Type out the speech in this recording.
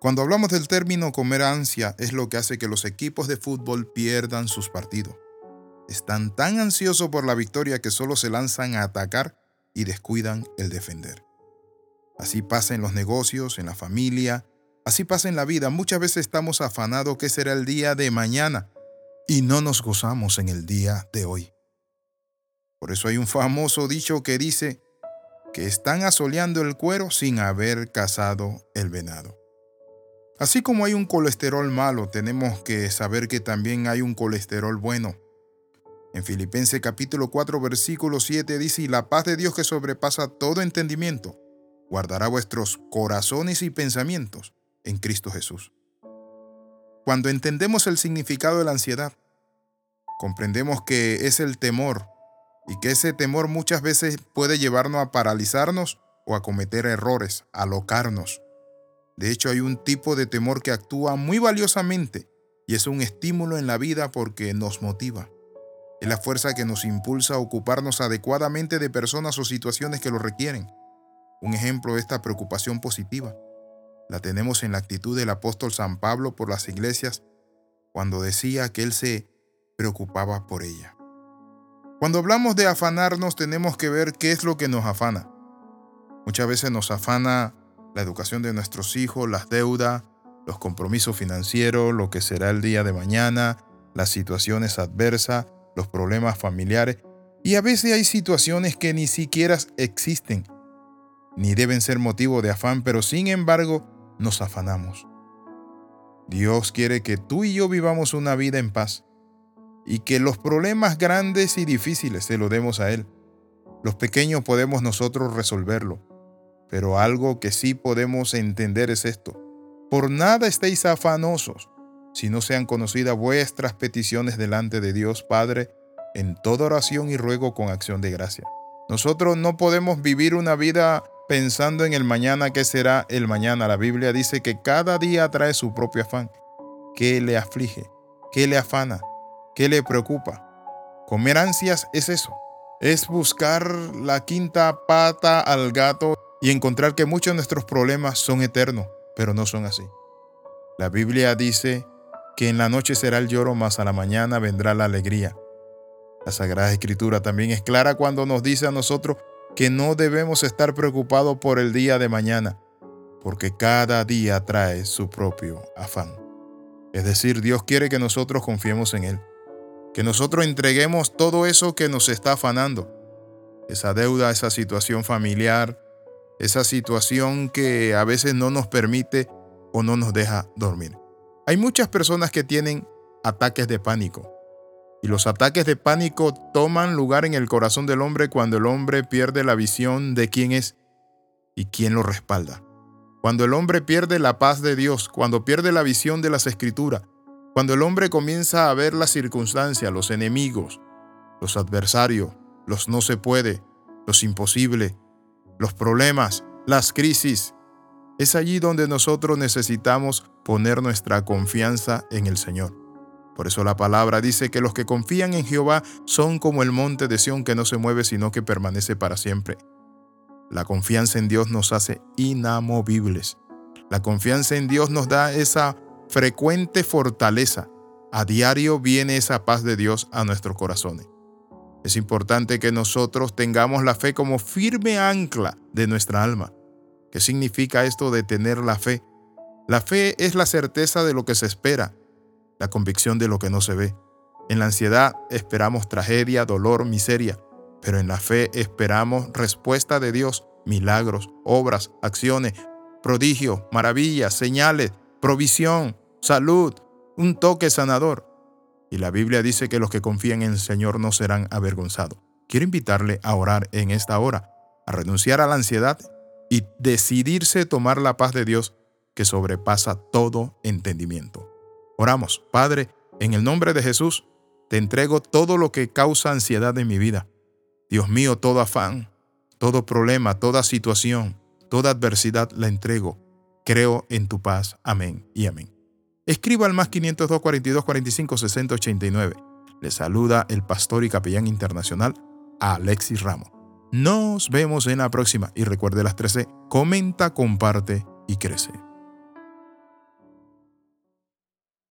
Cuando hablamos del término comer ansia, es lo que hace que los equipos de fútbol pierdan sus partidos. Están tan ansiosos por la victoria que solo se lanzan a atacar y descuidan el defender. Así pasa en los negocios, en la familia, así pasa en la vida. Muchas veces estamos afanados que será el día de mañana y no nos gozamos en el día de hoy. Por eso hay un famoso dicho que dice que están asoleando el cuero sin haber cazado el venado. Así como hay un colesterol malo, tenemos que saber que también hay un colesterol bueno. En Filipenses capítulo 4 versículo 7 dice, y la paz de Dios que sobrepasa todo entendimiento, guardará vuestros corazones y pensamientos en Cristo Jesús. Cuando entendemos el significado de la ansiedad, comprendemos que es el temor y que ese temor muchas veces puede llevarnos a paralizarnos o a cometer errores, a locarnos. De hecho, hay un tipo de temor que actúa muy valiosamente y es un estímulo en la vida porque nos motiva. Es la fuerza que nos impulsa a ocuparnos adecuadamente de personas o situaciones que lo requieren. Un ejemplo de esta preocupación positiva la tenemos en la actitud del apóstol San Pablo por las iglesias cuando decía que él se preocupaba por ella. Cuando hablamos de afanarnos tenemos que ver qué es lo que nos afana. Muchas veces nos afana la educación de nuestros hijos, las deudas, los compromisos financieros, lo que será el día de mañana, las situaciones adversas, los problemas familiares. Y a veces hay situaciones que ni siquiera existen, ni deben ser motivo de afán, pero sin embargo nos afanamos. Dios quiere que tú y yo vivamos una vida en paz y que los problemas grandes y difíciles se lo demos a Él. Los pequeños podemos nosotros resolverlo, pero algo que sí podemos entender es esto. Por nada estéis afanosos, si no sean conocidas vuestras peticiones delante de Dios Padre en toda oración y ruego con acción de gracia. Nosotros no podemos vivir una vida pensando en el mañana que será el mañana. La Biblia dice que cada día trae su propio afán. ¿Qué le aflige? ¿Qué le afana? ¿Qué le preocupa? Comer ansias es eso. Es buscar la quinta pata al gato y encontrar que muchos de nuestros problemas son eternos, pero no son así. La Biblia dice que en la noche será el lloro, mas a la mañana vendrá la alegría. La Sagrada Escritura también es clara cuando nos dice a nosotros que no debemos estar preocupados por el día de mañana, porque cada día trae su propio afán. Es decir, Dios quiere que nosotros confiemos en Él, que nosotros entreguemos todo eso que nos está afanando, esa deuda, esa situación familiar, esa situación que a veces no nos permite o no nos deja dormir. Hay muchas personas que tienen ataques de pánico. Y los ataques de pánico toman lugar en el corazón del hombre cuando el hombre pierde la visión de quién es y quién lo respalda. Cuando el hombre pierde la paz de Dios, cuando pierde la visión de las escrituras, cuando el hombre comienza a ver las circunstancias, los enemigos, los adversarios, los no se puede, los imposible, los problemas, las crisis, es allí donde nosotros necesitamos poner nuestra confianza en el Señor. Por eso la palabra dice que los que confían en Jehová son como el monte de Sión que no se mueve sino que permanece para siempre. La confianza en Dios nos hace inamovibles. La confianza en Dios nos da esa frecuente fortaleza. A diario viene esa paz de Dios a nuestros corazones. Es importante que nosotros tengamos la fe como firme ancla de nuestra alma. ¿Qué significa esto de tener la fe? La fe es la certeza de lo que se espera, la convicción de lo que no se ve. En la ansiedad esperamos tragedia, dolor, miseria, pero en la fe esperamos respuesta de Dios, milagros, obras, acciones, prodigios, maravillas, señales, provisión, salud, un toque sanador. Y la Biblia dice que los que confían en el Señor no serán avergonzados. Quiero invitarle a orar en esta hora, a renunciar a la ansiedad y decidirse tomar la paz de Dios que sobrepasa todo entendimiento. Oramos, Padre, en el nombre de Jesús, te entrego todo lo que causa ansiedad en mi vida. Dios mío, todo afán, todo problema, toda situación, toda adversidad la entrego. Creo en tu paz. Amén y amén. Escriba al más 502 42 45 60 89. Le saluda el pastor y capellán internacional Alexis Ramos. Nos vemos en la próxima y recuerde las 13. Comenta, comparte y crece.